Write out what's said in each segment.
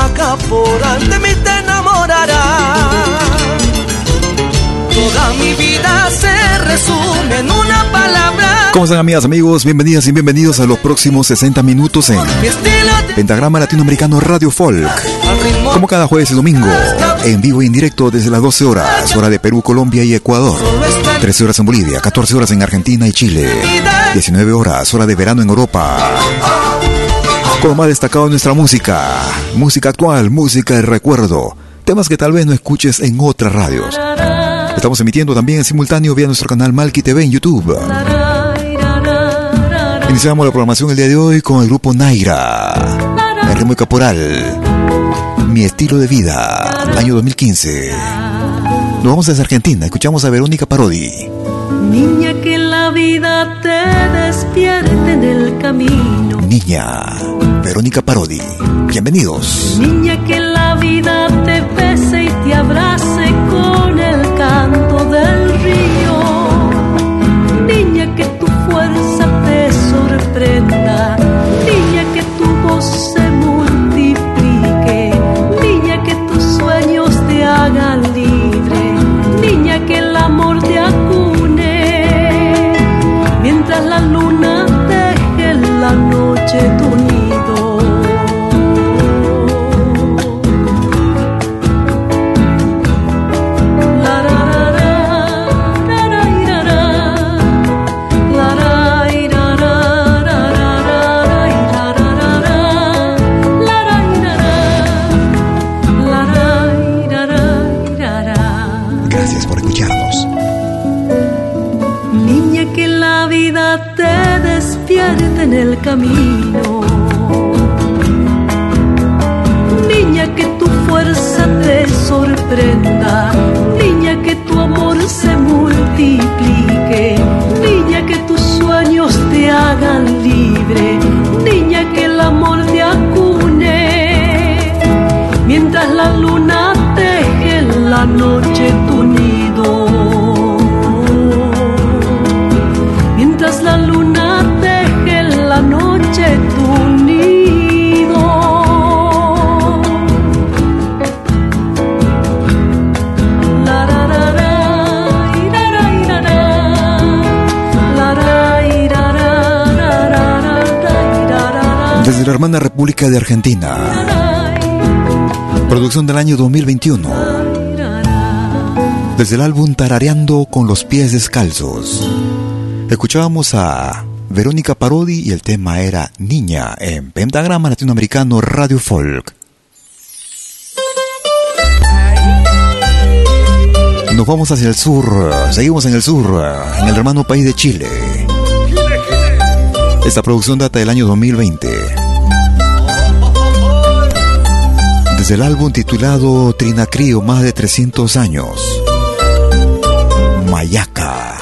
De mí te enamorarás. Toda mi vida se resume en una palabra ¿Cómo están amigas, amigos? Bienvenidas y bienvenidos a los próximos 60 minutos en Pentagrama Latinoamericano Radio Folk. Como cada jueves y domingo, en vivo y en directo desde las 12 horas, hora de Perú, Colombia y Ecuador. 13 horas en Bolivia, 14 horas en Argentina y Chile. 19 horas, hora de verano en Europa. Como más destacado nuestra música, música actual, música de recuerdo, temas que tal vez no escuches en otras radios. Estamos emitiendo también en simultáneo vía nuestro canal Malki TV en YouTube. Iniciamos la programación el día de hoy con el grupo Naira, el ritmo caporal, Mi estilo de vida, año 2015. Nos vamos a Argentina, escuchamos a Verónica Parodi. Niña que la vida te despierte en el camino. Niña, Verónica Parodi. Bienvenidos. Niña que la vida te bese y te abrace con en hermana República de Argentina, producción del año 2021. Desde el álbum Tarareando con los pies descalzos. Escuchábamos a Verónica Parodi y el tema era Niña en Pentagrama Latinoamericano Radio Folk. Nos vamos hacia el sur, seguimos en el sur, en el hermano país de Chile. Esta producción data del año 2020. desde el álbum titulado Trinacrío, más de 300 años. Mayaca.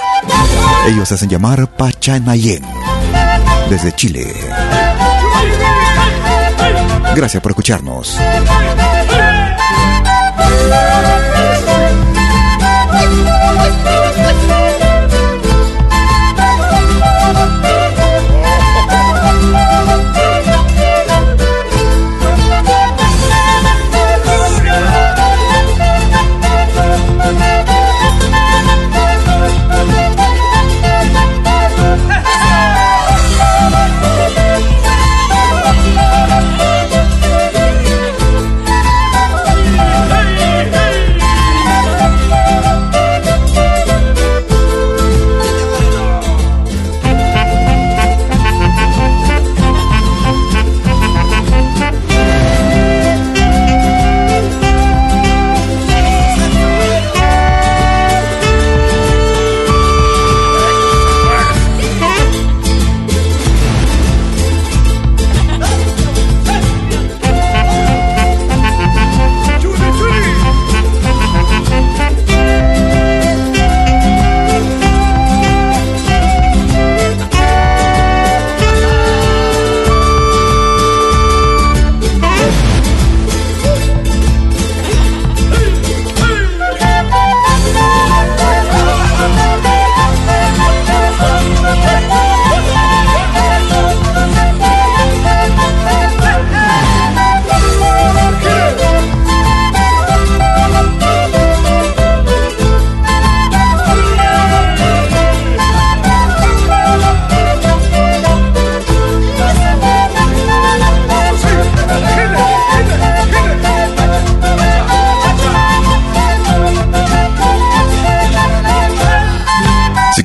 Ellos hacen llamar Pachanayén, desde Chile. Gracias por escucharnos.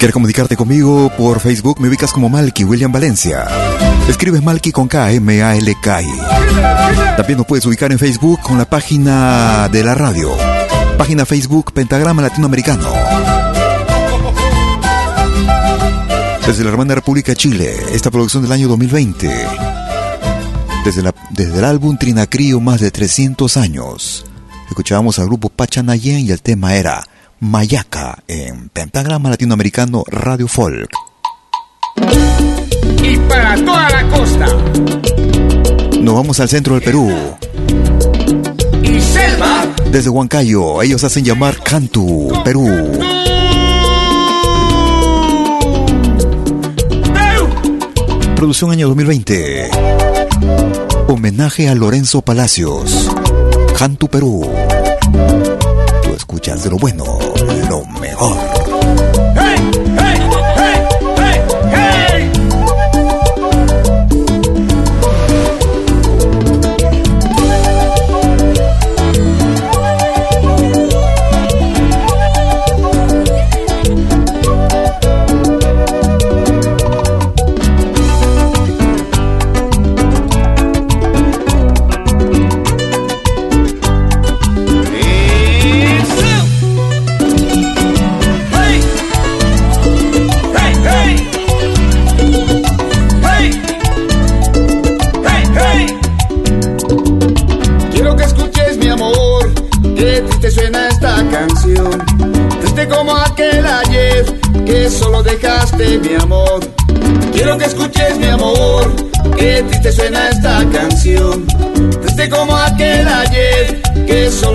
quieres comunicarte conmigo por Facebook, me ubicas como Malky William Valencia. Escribes Malky con K, M-A-L-K-I. También nos puedes ubicar en Facebook con la página de la radio. Página Facebook Pentagrama Latinoamericano. Desde la hermana República Chile, esta producción del año 2020. Desde, la, desde el álbum Trinacrío, más de 300 años. Escuchábamos al grupo Pachanayen y el tema era Mayaca en Pentagrama Latinoamericano Radio Folk. Y para toda la costa. Nos vamos al centro del Perú. Y Selva. Desde Huancayo, ellos hacen llamar Cantu, Perú. Producción año 2020. Homenaje a Lorenzo Palacios. Cantu, Perú. Tú escuchas de lo bueno. 美好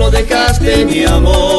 dejaste mi amor.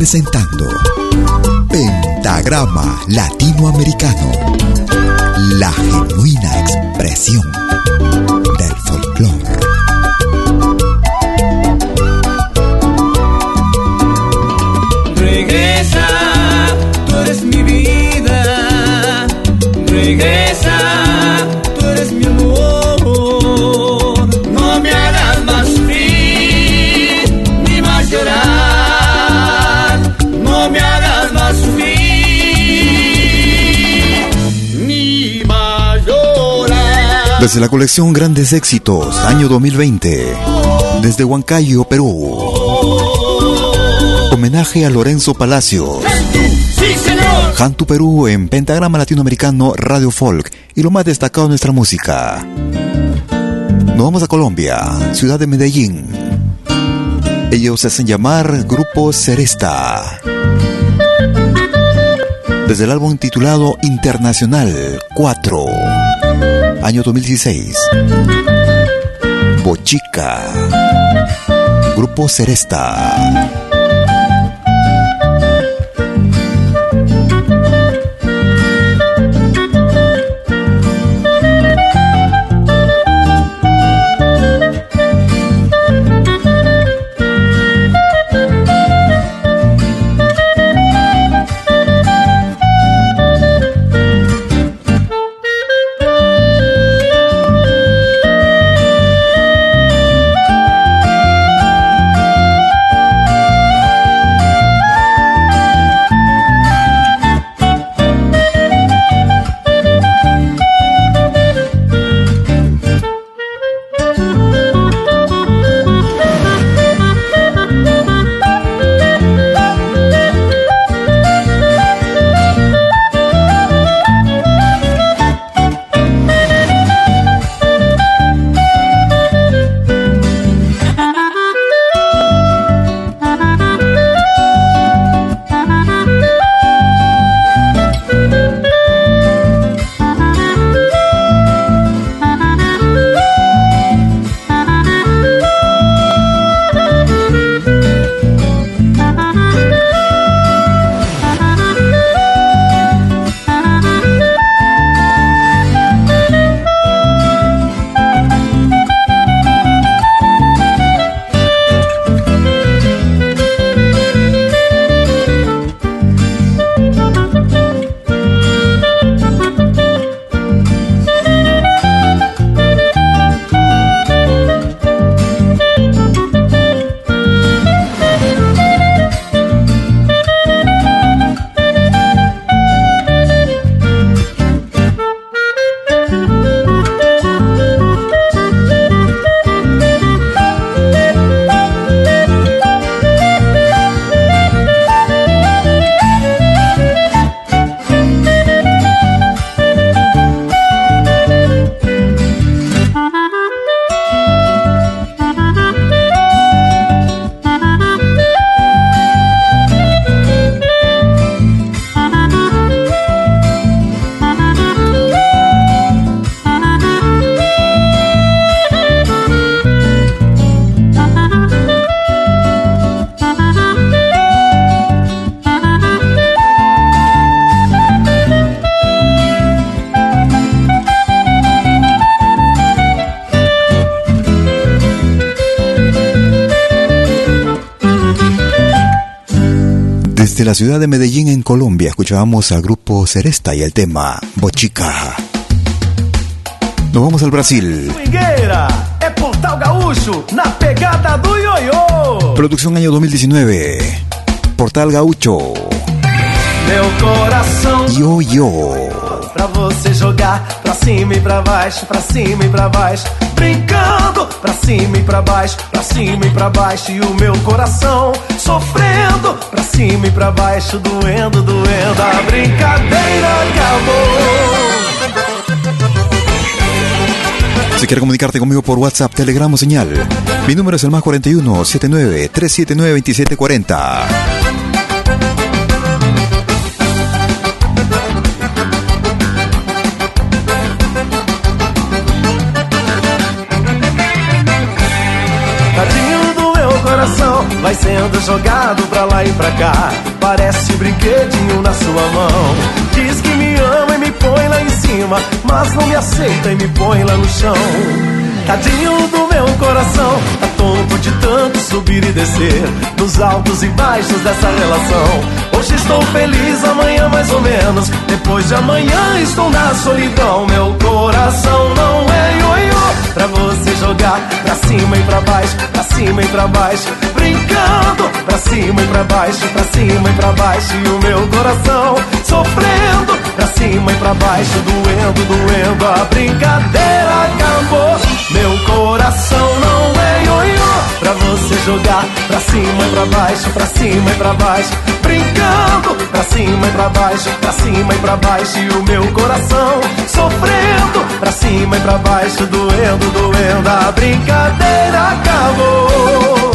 presentando Pentagrama Latinoamericano, la genuina expresión. Desde la colección Grandes Éxitos, año 2020, desde Huancayo, Perú. Homenaje a Lorenzo Palacios. Hantu Perú en Pentagrama Latinoamericano Radio Folk y lo más destacado de nuestra música. Nos vamos a Colombia, ciudad de Medellín. Ellos se hacen llamar Grupo Seresta. Desde el álbum titulado Internacional 4 año 2016. Bochica. Grupo Seresta. La ciudad de Medellín, en Colombia, escuchábamos al grupo Seresta y el tema Bochica. Nos vamos al Brasil. Producción año 2019. Portal Gaucho. Yo, yo. Pra você jogar pra cima e pra baixo, pra cima e pra baixo. Brincando pra cima e pra baixo, pra cima e pra baixo. E o meu coração sofrendo pra baixo, doendo, doendo. A brincadeira acabou. Si quieres comunicarte conmigo por WhatsApp, Telegram o señal, mi número es el más 41 79 379 2740. Vai sendo jogado pra lá e pra cá. Parece brinquedinho na sua mão. Diz que me ama e me põe lá em cima, mas não me aceita e me põe lá no chão. Tadinho do meu coração, tá tonto de tanto subir e descer, nos altos e baixos dessa relação. Hoje estou feliz, amanhã mais ou menos, depois de amanhã estou na solidão. Meu coração não é Pra você jogar pra cima e pra baixo, cima e pra baixo Brincando pra cima e pra baixo, pra cima e pra baixo. E o meu coração sofrendo, pra cima e pra baixo, doendo, doendo. A brincadeira acabou. Meu coração não é ioiô pra você jogar pra cima e pra baixo, pra cima e pra baixo. Brincando pra cima e pra baixo, pra cima e pra baixo. E o meu coração sofrendo pra cima e pra baixo, doendo, doendo. A brincadeira acabou.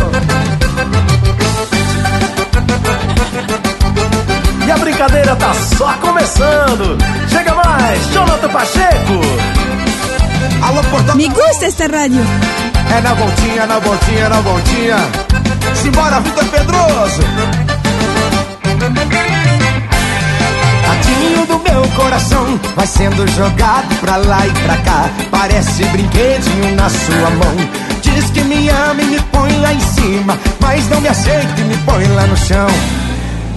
E a brincadeira tá só começando. Chega mais, Jonathan Pacheco. Alô, Porto... Me gusta esta rádio. É na voltinha, na voltinha, na voltinha. Simbora, Vitor Pedroso. Tadinho do meu coração vai sendo jogado pra lá e pra cá. Parece brinquedinho na sua mão. Diz que me ama e me põe lá em cima, mas não me aceita e me põe lá no chão.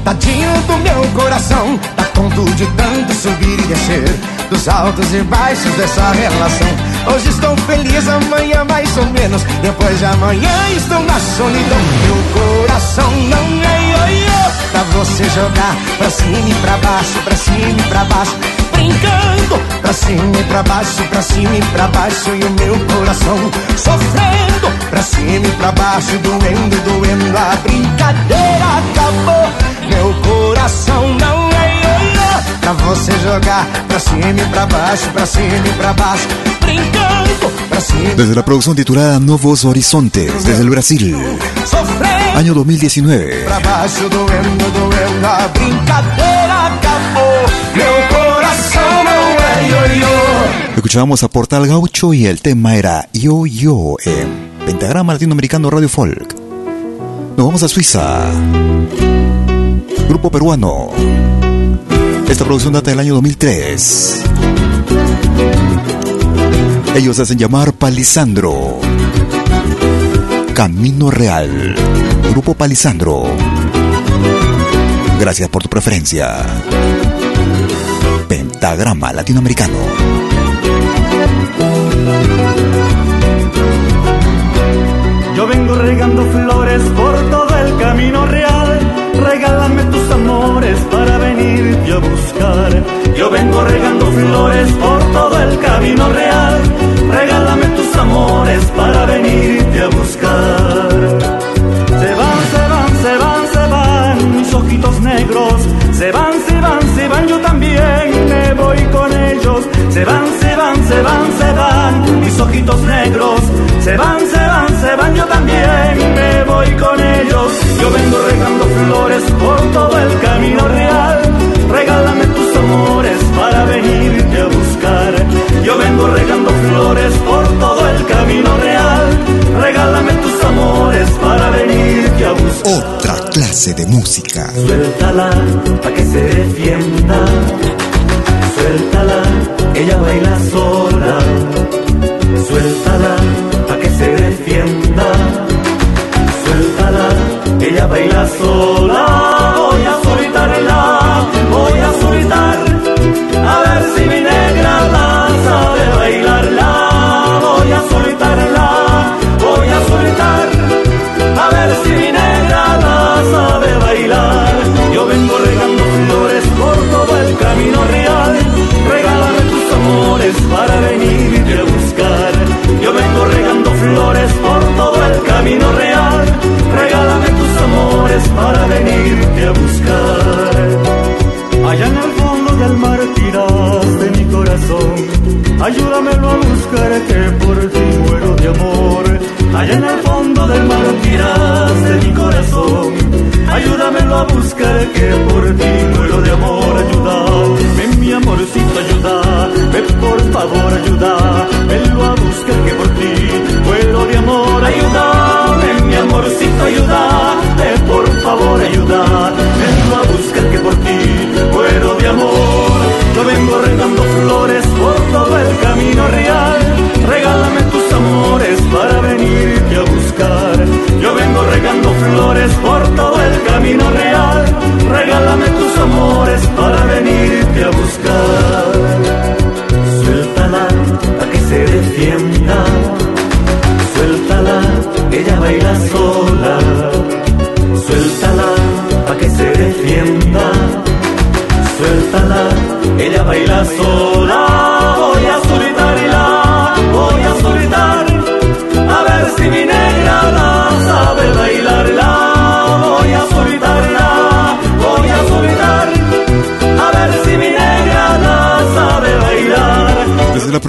Tadinho do meu coração, tá tonto de tanto subir e descer, dos altos e baixos dessa relação. Hoje estou feliz, amanhã mais ou menos, depois de amanhã estou na solidão. Meu coração não é ioiô, pra você jogar pra cima e pra baixo, pra cima e pra baixo. Brincando pra cima e pra baixo, pra cima e pra baixo, e o meu coração sofrendo pra cima e pra baixo, doendo, doendo. A brincadeira acabou. Meu coração não é ioiô Pra você jogar pra cima e pra baixo, pra cima e pra baixo Brincando pra cima Desde la producción titulada Nuevos Horizontes, desde el Brasil Sofrendo Año 2019 Pra baixo, doendo, doendo A brincadeira acabou Meu coração não é ioiô Escuchábamos a Portal Gaucho y el tema era Yo Yo en Pentagrama Latinoamericano Radio Folk Nos vamos a Suiza Grupo peruano. Esta producción data del año 2003. Ellos hacen llamar Palisandro. Camino Real. Grupo Palisandro. Gracias por tu preferencia. Pentagrama Latinoamericano. Yo vengo regando flores por todo el camino real. Regálame tus amores para venirte a buscar. Yo vengo regando flores por todo el camino real. Regálame tus amores para venirte a buscar. Se van, se van, se van, yo también me voy con ellos. Se van, se van, se van, se van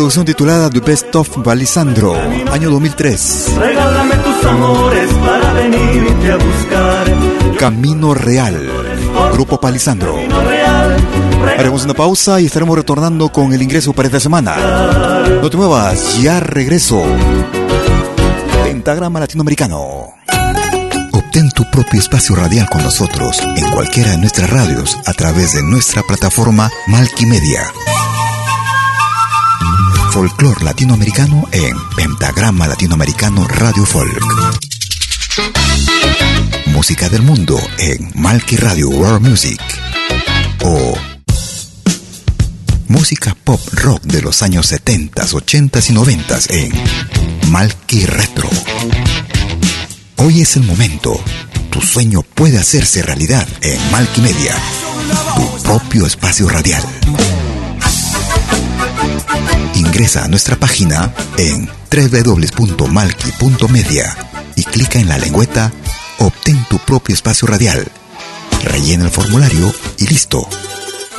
producción titulada The Best of Balisandro, año 2003. Regálame tus amores para venirte a buscar. Camino Real, Grupo Palisandro. Haremos una pausa y estaremos retornando con el ingreso para esta semana. No te muevas, ya regreso. Pentagrama Latinoamericano. Obtén tu propio espacio radial con nosotros en cualquiera de nuestras radios a través de nuestra plataforma Malkimedia. Folclor latinoamericano en Pentagrama Latinoamericano Radio Folk. Música del mundo en Malki Radio World Music. O música pop rock de los años 70, 80 y 90 en Malki Retro. Hoy es el momento. Tu sueño puede hacerse realidad en Malki Media, tu propio espacio radial. Ingresa a nuestra página en www.malki.media y clica en la lengüeta Obtén tu propio espacio radial. Rellena el formulario y listo.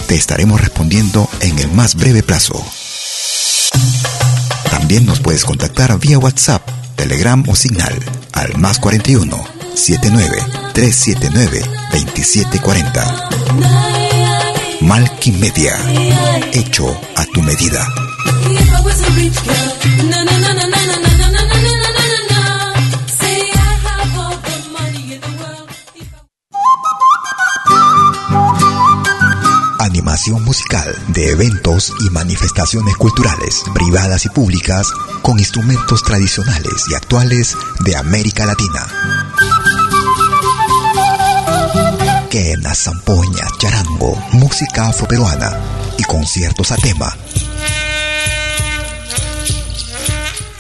Te estaremos respondiendo en el más breve plazo. También nos puedes contactar vía WhatsApp, Telegram o Signal al más 41 79 379 2740. Malky Media, hecho a tu medida. Animación musical de eventos y manifestaciones culturales, privadas y públicas, con instrumentos tradicionales y actuales de América Latina. Quenas, zampoñas, charango, música afroperuana y conciertos a tema.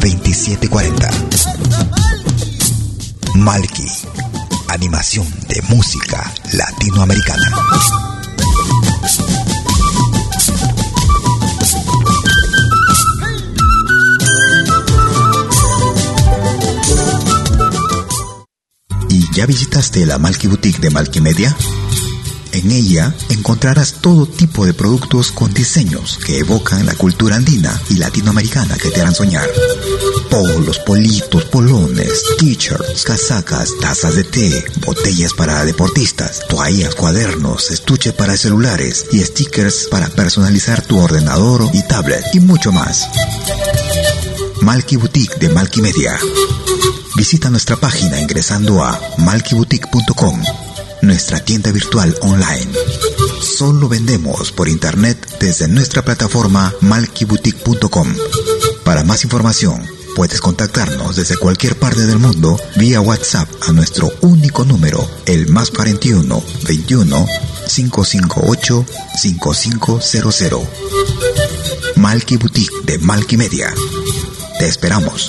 2740. Malki, animación de música latinoamericana. ¿Y ya visitaste la Malky Boutique de Malky Media? En ella encontrarás todo tipo de productos con diseños que evocan la cultura andina y latinoamericana que te harán soñar. Polos, politos, polones, t-shirts, casacas, tazas de té, botellas para deportistas, toallas, cuadernos, estuches para celulares y stickers para personalizar tu ordenador y tablet y mucho más. Malky Boutique de Malky Media. Visita nuestra página ingresando a malkyboutique.com nuestra tienda virtual online. Solo vendemos por internet desde nuestra plataforma malkyboutique.com. Para más información, puedes contactarnos desde cualquier parte del mundo vía WhatsApp a nuestro único número, el más 41 21 558 5500. Malky Boutique de Malky Media. Te esperamos.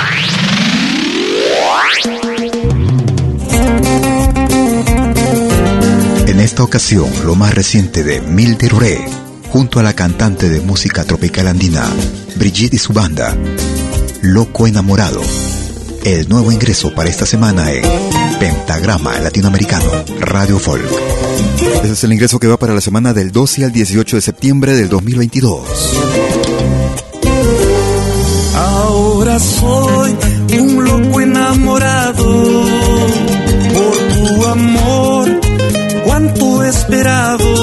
Esta ocasión, lo más reciente de Milde Ruré, junto a la cantante de música tropical andina, Brigitte y su banda, Loco Enamorado. El nuevo ingreso para esta semana en Pentagrama Latinoamericano Radio Folk. Ese es el ingreso que va para la semana del 12 al 18 de septiembre del 2022. Ahora soy un loco enamorado por tu amor, cuánto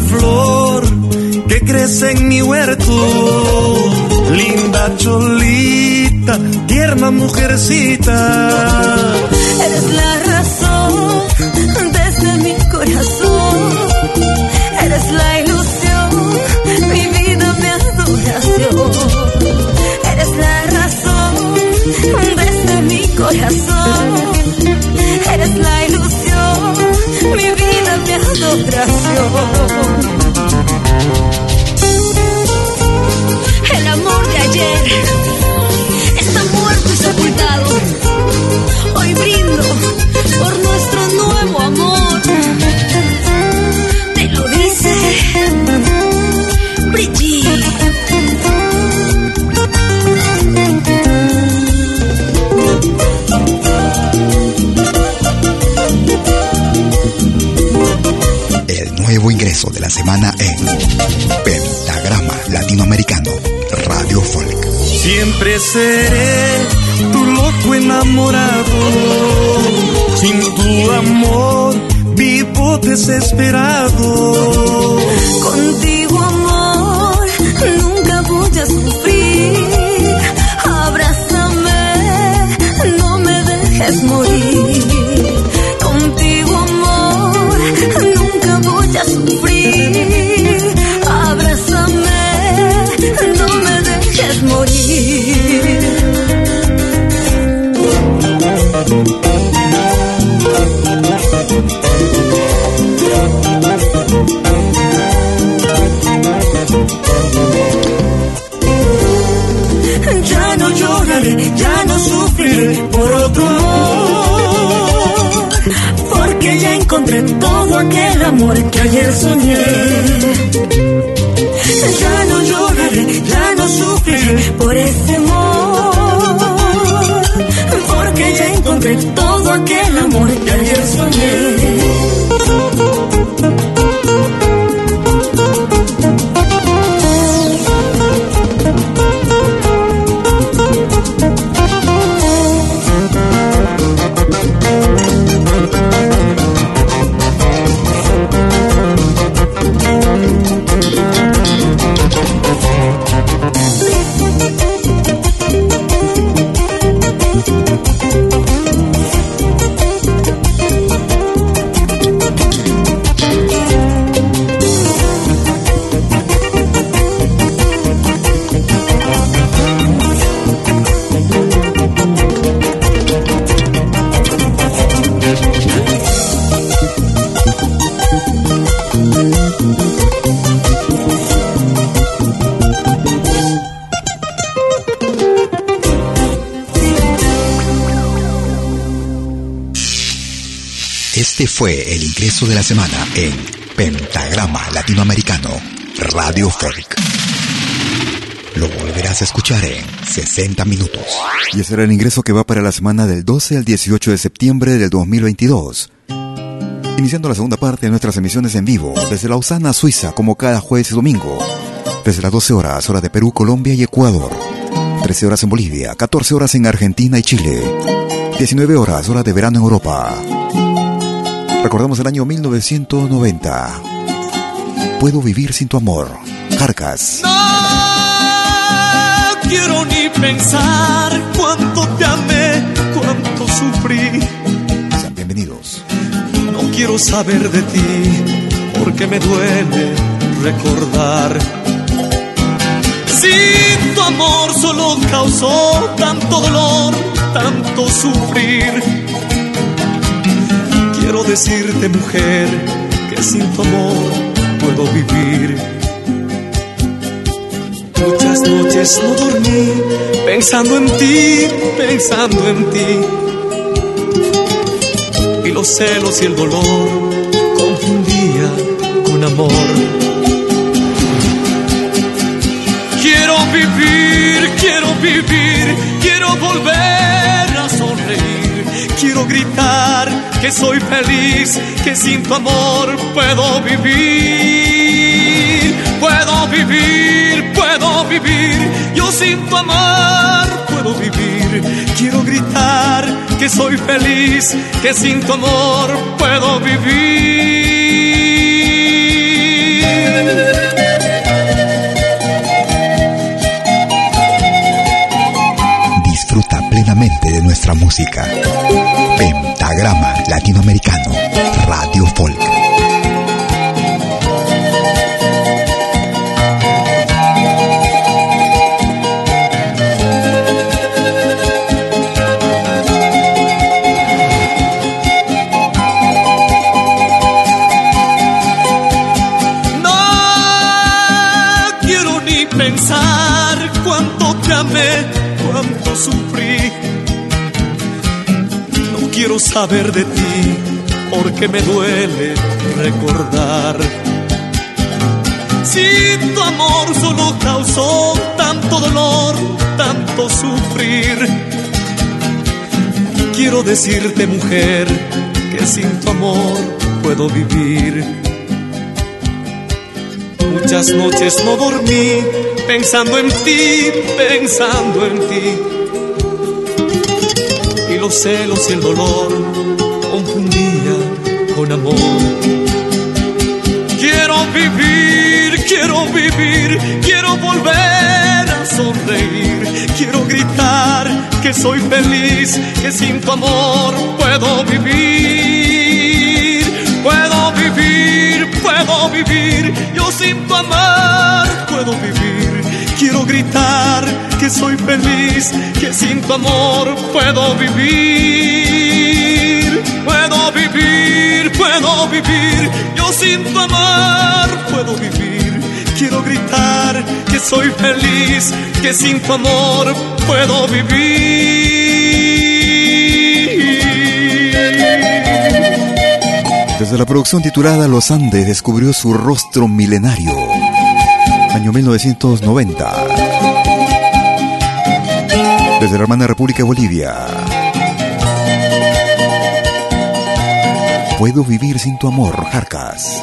Flor que crece en mi huerto, linda cholita, tierna mujercita. Eres la razón desde mi corazón. Eres la ilusión, mi vida, mi adoración. Eres la razón desde mi corazón. Eres la ilusión, adoración. El amor de ayer está muerto y sepultado. Hoy brindo nuevo ingreso de la semana en Pentagrama Latinoamericano Radio Folk. Siempre seré tu loco enamorado. Sin tu amor vivo desesperado. Contigo, amor, nunca voy a sufrir. Abrázame, no me dejes morir. Ya no lloraré, ya no sufriré por otro. Porque ya encontré todo aquel amor que ayer soñé. Fue el ingreso de la semana en Pentagrama Latinoamericano, Radio Folk. Lo volverás a escuchar en 60 minutos. Y ese era el ingreso que va para la semana del 12 al 18 de septiembre del 2022. Iniciando la segunda parte de nuestras emisiones en vivo, desde Lausana, Suiza, como cada jueves y domingo. Desde las 12 horas, hora de Perú, Colombia y Ecuador. 13 horas en Bolivia, 14 horas en Argentina y Chile. 19 horas, hora de verano en Europa. Recordamos el año 1990. Puedo vivir sin tu amor. Carcas. No quiero ni pensar cuánto te amé, cuánto sufrí. Sean bienvenidos. No quiero saber de ti, porque me duele recordar. Si tu amor solo causó tanto dolor, tanto sufrir Quiero decirte, mujer, que sin tu amor puedo vivir. Muchas noches no dormí pensando en ti, pensando en ti. Y los celos y el dolor confundía con amor. Quiero vivir, quiero vivir, quiero volver. Quiero gritar que soy feliz, que sin tu amor puedo vivir. Puedo vivir, puedo vivir, yo sin tu amor puedo vivir. Quiero gritar que soy feliz, que sin tu amor puedo vivir. Música. Pentagrama Latinoamericano, Radio Folk. No quiero ni pensar cuánto te amé, cuánto sufrí. Quiero saber de ti porque me duele recordar. Si tu amor solo causó tanto dolor, tanto sufrir. Quiero decirte, mujer, que sin tu amor puedo vivir. Muchas noches no dormí pensando en ti, pensando en ti. Los celos y el dolor confundía con amor. Quiero vivir, quiero vivir, quiero volver a sonreír. Quiero gritar que soy feliz, que sin tu amor puedo vivir. Puedo vivir, puedo vivir, yo sin tu amor puedo vivir. Quiero gritar que soy feliz, que sin tu amor puedo vivir. Puedo vivir, puedo vivir, yo sin tu amor puedo vivir. Quiero gritar que soy feliz, que sin tu amor puedo vivir. Desde la producción titulada Los Andes descubrió su rostro milenario. Año 1990. Desde la hermana República de Bolivia. Puedo vivir sin tu amor, Jarcas.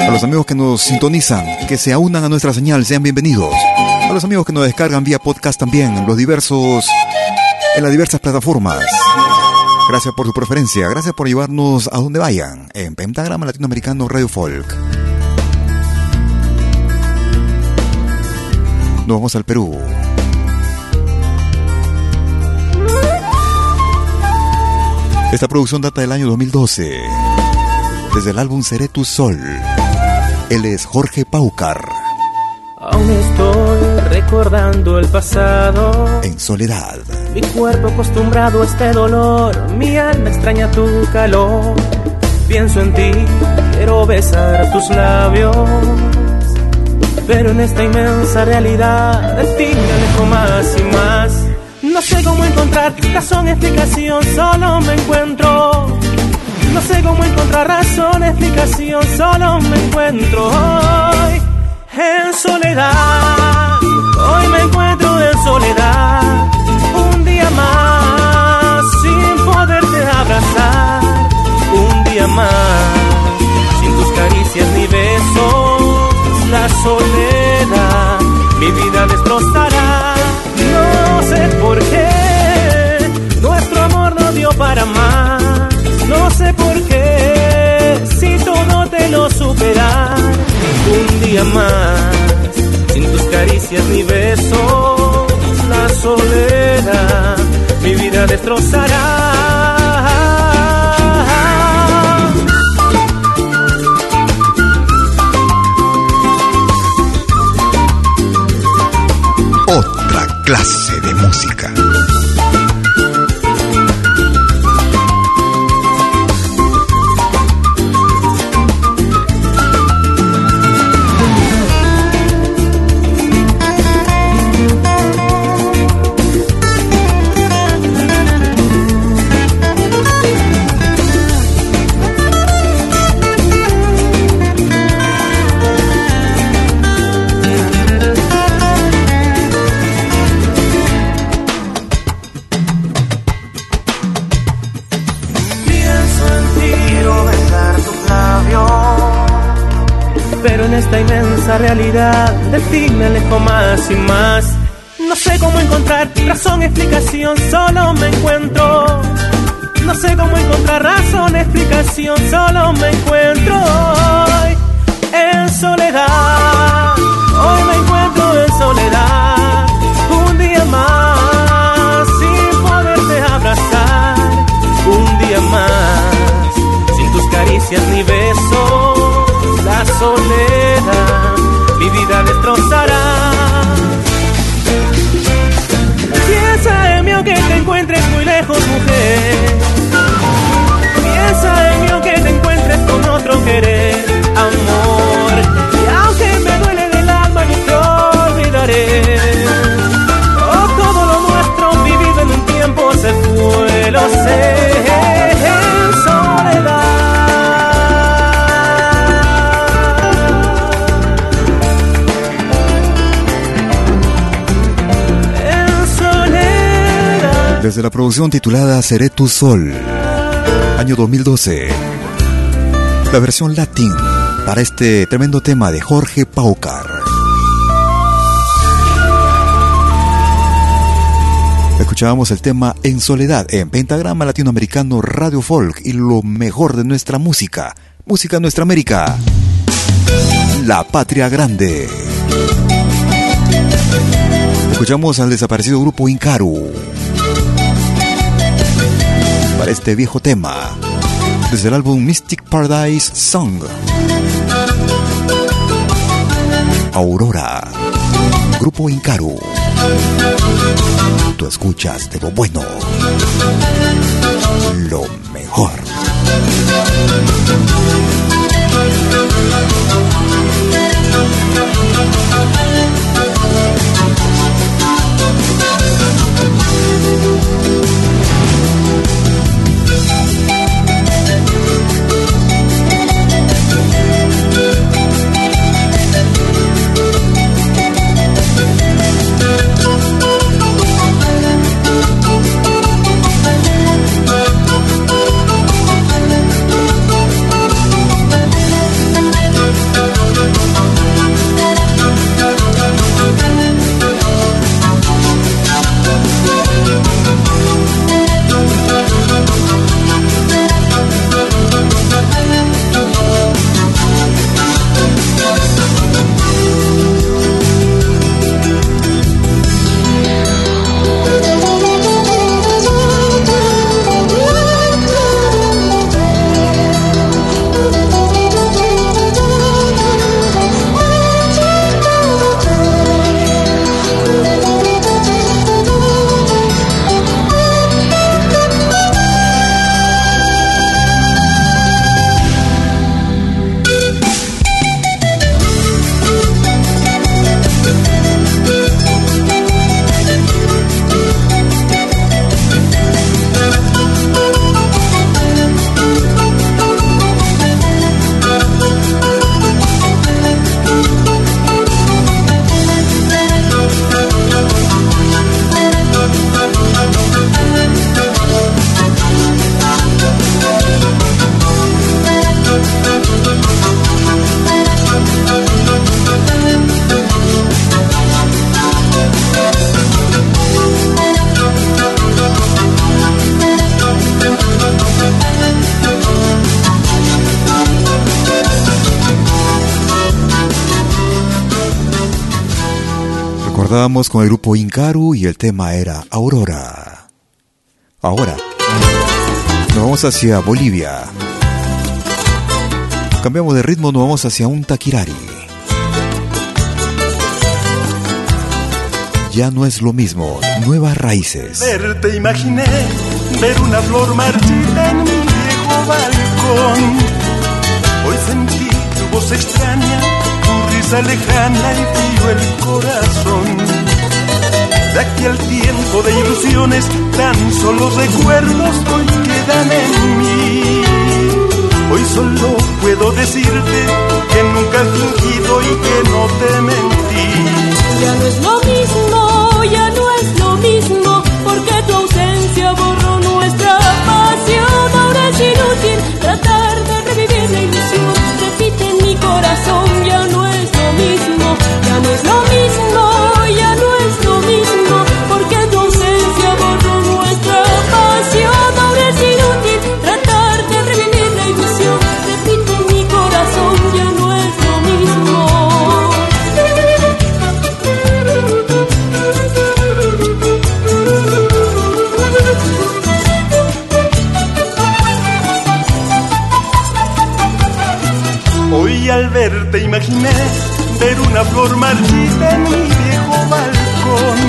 A los amigos que nos sintonizan, que se aunan a nuestra señal, sean bienvenidos. A los amigos que nos descargan vía podcast también, los diversos, en las diversas plataformas. Gracias por su preferencia, gracias por llevarnos a donde vayan, en Pentagrama Latinoamericano Radio Folk. Nos vamos al Perú. Esta producción data del año 2012, desde el álbum Seré tu Sol. Él es Jorge Paucar. Aún estoy recordando el pasado. En soledad. Mi cuerpo acostumbrado a este dolor. Mi alma extraña tu calor. Pienso en ti, quiero besar tus labios pero en esta inmensa realidad de ti me alejo más y más. No sé cómo encontrar razón, explicación, solo me encuentro. No sé cómo encontrar razón, explicación, solo me encuentro hoy en soledad. Encuentro en soledad, un día más sin poderte abrazar, un día más sin tus caricias ni besos la soledad mi vida destrozará. No sé por qué nuestro amor no dio para más. No sé por qué si todo te lo superar. Un día más, sin tus caricias ni besos, la soledad mi vida destrozará. clase de música. De me alejo más y más. No sé cómo encontrar razón, explicación, solo me encuentro. No sé cómo encontrar razón, explicación, solo me encuentro hoy en soledad. Hoy me encuentro en soledad, un día más sin poderte abrazar, un día más sin tus caricias ni besos, Piensa en mí aunque te encuentres muy lejos, mujer. Piensa en mí aunque te encuentres con otro querer, amor. Y aunque me duele del alma, no te olvidaré. Oh, todo lo nuestro vivido en un tiempo se fue, lo sé. Desde la producción titulada Seré tu Sol, año 2012. La versión latín para este tremendo tema de Jorge Paucar. Escuchábamos el tema En Soledad en Pentagrama Latinoamericano Radio Folk y lo mejor de nuestra música, música Nuestra América, La Patria Grande. Escuchamos al desaparecido grupo Incaru para este viejo tema desde el álbum Mystic Paradise Song. Aurora, Grupo Incaru. Tú escuchas de lo bueno, lo mejor. Recordábamos con el grupo Incaru y el tema era Aurora. Ahora, nos vamos hacia Bolivia. Cambiamos de ritmo, nos vamos hacia un taquirari. Ya no es lo mismo, nuevas raíces. Verte imaginé, ver una flor marchita en mi viejo balcón. Hoy sentí tu voz extraña, tu risa lejana y frío el corazón. De aquel tiempo de ilusiones, tan solo recuerdos hoy quedan en mí. Hoy solo puedo decirte que nunca he fingido y que no te mentí. Ya no es lo mismo, ya no es lo mismo, porque tu ausencia borró nuestra pasión. Ahora es inútil tratar de revivir la ilusión. Repite en mi corazón, ya no es lo mismo, ya no es lo mismo, ya no es Al verte imaginé ver una flor marchita en mi viejo balcón.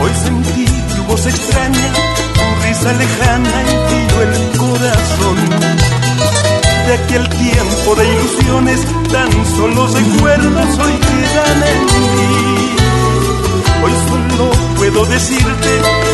Hoy sentí tu voz extraña, tu risa lejana y el corazón. De aquel tiempo de ilusiones, tan solo recuerdos hoy quedan en mí. Hoy solo puedo decirte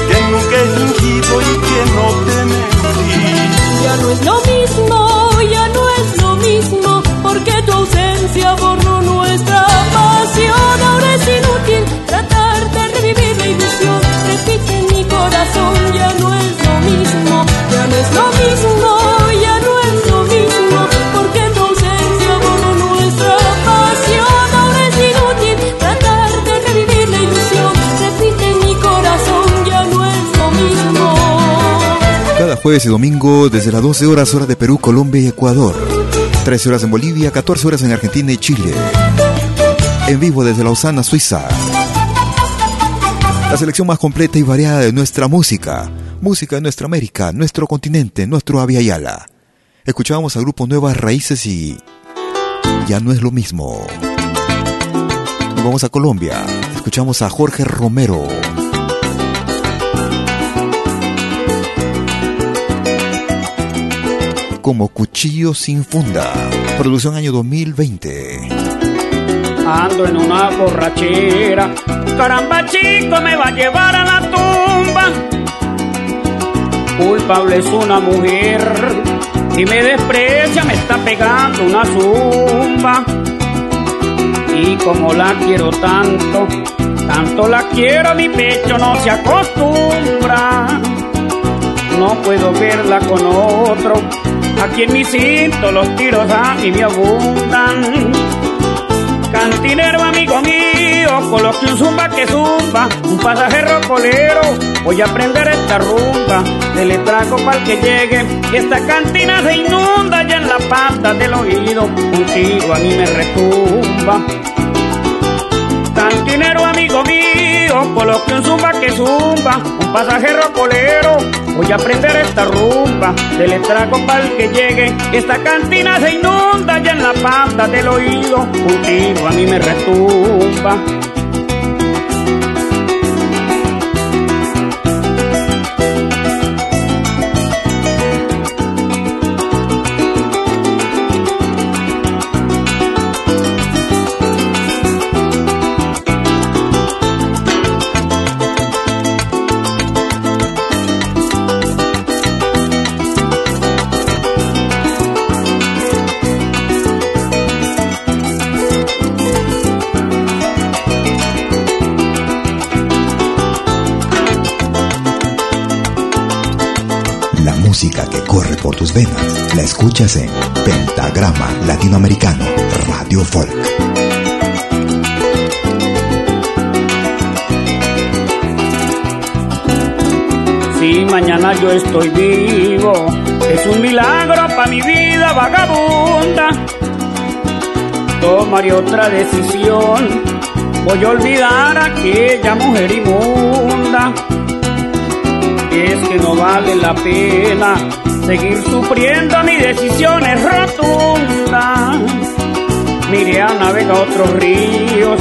que nunca he fingido y que no te mentí. Ya no es lo mismo, ya no es lo mismo, porque tu ausencia borró nuestra pasión. Ahora es inútil tratar de revivir la ilusión. Repite en mi corazón, ya no es lo mismo, ya no es lo mismo, ya no es lo mismo, porque tu ausencia borró nuestra pasión. Ahora es inútil tratar de revivir la ilusión. Repite en mi corazón, ya no es lo mismo. Cada jueves y domingo desde las 12 horas hora de Perú, Colombia y Ecuador. 13 horas en Bolivia, 14 horas en Argentina y Chile. En vivo desde Lausana, Suiza. La selección más completa y variada de nuestra música. Música de nuestra América, nuestro continente, nuestro Avia Yala. Escuchábamos al grupo Nuevas Raíces y... Ya no es lo mismo. Vamos a Colombia. Escuchamos a Jorge Romero. Como Cuchillo sin funda. Producción año 2020. Ando en una borrachera, caramba chico me va a llevar a la tumba. Culpable es una mujer y me desprecia, me está pegando una zumba. Y como la quiero tanto, tanto la quiero, mi pecho no se acostumbra. No puedo verla con otro, Aquí en mi cinto los tiros a mí me abundan. Cantinero amigo mío, coloque un zumba que zumba, un pasajero colero, voy a aprender esta rumba, le trago para que llegue, y esta cantina se inunda ya en la pata del oído, un tiro a mí me retumba. Cantinero amigo mío, coloque un zumba que zumba, un pasajero colero, voy a aprender esta rumba, le trago para que llegue, esta cantina se inunda ya en la pata del oído, un tiro a mí me retumba. Venas la escuchas en Pentagrama Latinoamericano Radio Folk. Si mañana yo estoy vivo, es un milagro para mi vida vagabunda. Tomaré otra decisión, voy a olvidar a aquella mujer inmunda. Es que no vale la pena seguir sufriendo, mi decisión es rotunda. Miré a navegar otros ríos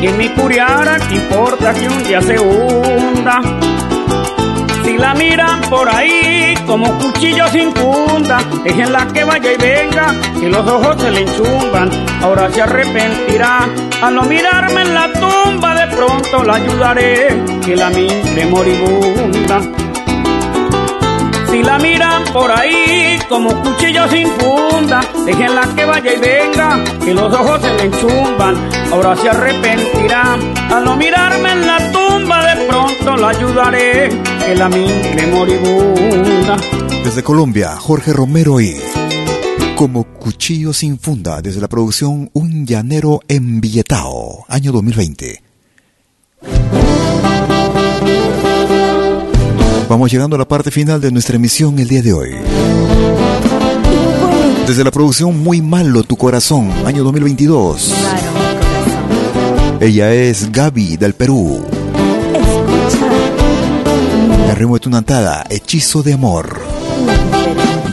y en mi curiara, ¿qué importa que un día se hunda? Si la miran por ahí como cuchillo sin funda, déjenla que vaya y venga, que los ojos se le enchumban. Ahora se arrepentirá al no mirarme en la tumba, de pronto la ayudaré, que la mire moribunda. Si la miran por ahí como cuchillo sin funda, déjenla que vaya y venga, que los ojos se le enchumban. Ahora se arrepentirá al no mirarme en la tumba, de pronto la ayudaré, que la mire moribunda. Desde Colombia, Jorge Romero y como cuchillo sin funda desde la producción Un Llanero en Billetao, año 2020. Vamos llegando a la parte final de nuestra emisión el día de hoy. Desde la producción Muy Malo Tu Corazón, año 2022. Ella es Gaby del Perú. El ritmo de tu nantada, Hechizo de Amor.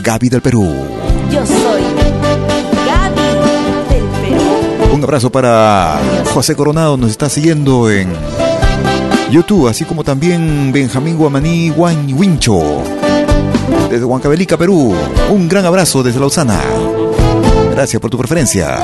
Gaby del Perú. Yo soy Gaby del Perú. Un abrazo para José Coronado, nos está siguiendo en YouTube, así como también Benjamín Guamaní Guan Wincho, desde Huancavelica, Perú. Un gran abrazo desde Lausana. Gracias por tu preferencia.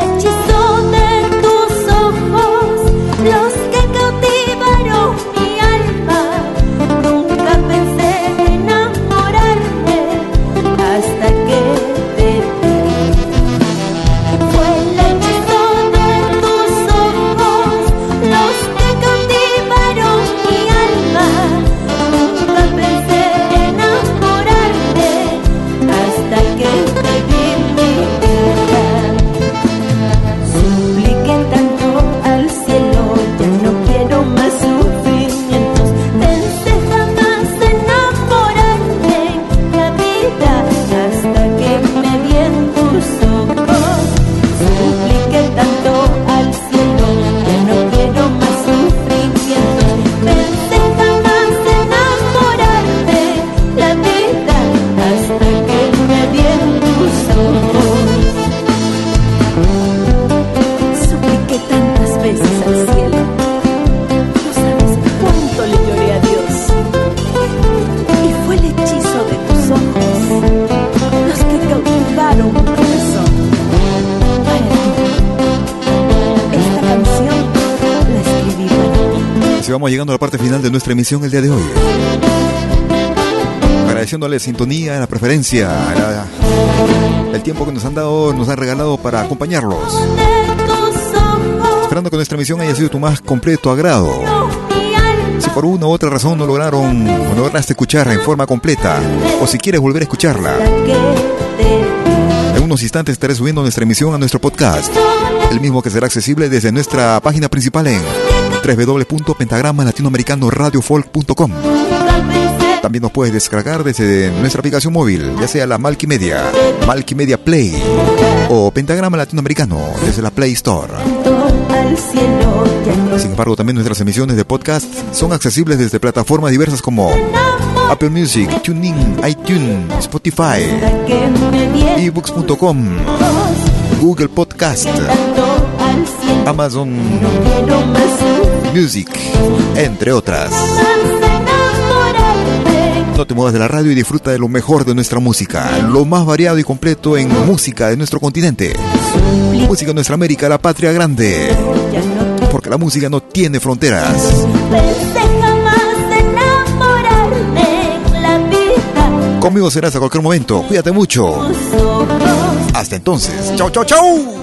Nuestra emisión el día de hoy. Agradeciéndole sintonía, la preferencia, el tiempo que nos han dado, nos han regalado para acompañarlos. Esperando que nuestra emisión haya sido tu más completo agrado. Si por una u otra razón no lograron o no lograste escuchar en forma completa, o si quieres volver a escucharla, en unos instantes estaré subiendo nuestra emisión a nuestro podcast, el mismo que será accesible desde nuestra página principal en www.pentagramalatinoamericanoradiofolk.com. También nos puedes descargar desde nuestra aplicación móvil, ya sea la Malkimedia, Malkimedia Play o Pentagrama Latinoamericano desde la Play Store. Sin embargo, también nuestras emisiones de podcast son accesibles desde plataformas diversas como Apple Music, TuneIn, iTunes, Spotify, ebooks.com, Google Podcast. Amazon Music, entre otras. No te muevas de la radio y disfruta de lo mejor de nuestra música, lo más variado y completo en música de nuestro continente. Música de nuestra América, la patria grande. Porque la música no tiene fronteras. Conmigo serás a cualquier momento. Cuídate mucho. Hasta entonces. Chau, chau, chau.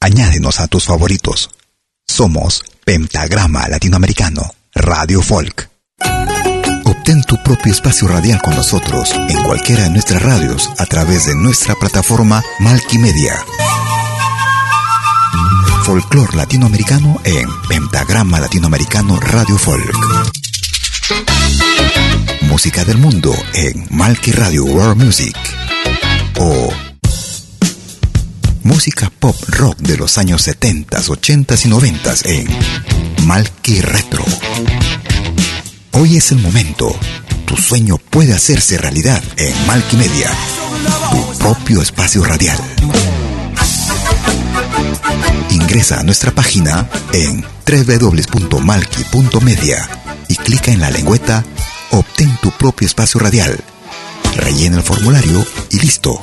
añádenos a tus favoritos. Somos Pentagrama Latinoamericano, Radio Folk. Obtén tu propio espacio radial con nosotros en cualquiera de nuestras radios a través de nuestra plataforma Malkimedia. Folklore latinoamericano en Pentagrama Latinoamericano Radio Folk. Música del mundo en Malki Radio World Music. O música pop rock de los años 70, 80 y 90 en Malki Retro. Hoy es el momento. Tu sueño puede hacerse realidad en Malki Media, tu propio espacio radial. Ingresa a nuestra página en www.malki.media y clica en la lengüeta Obtén tu propio espacio radial. Rellena el formulario y listo.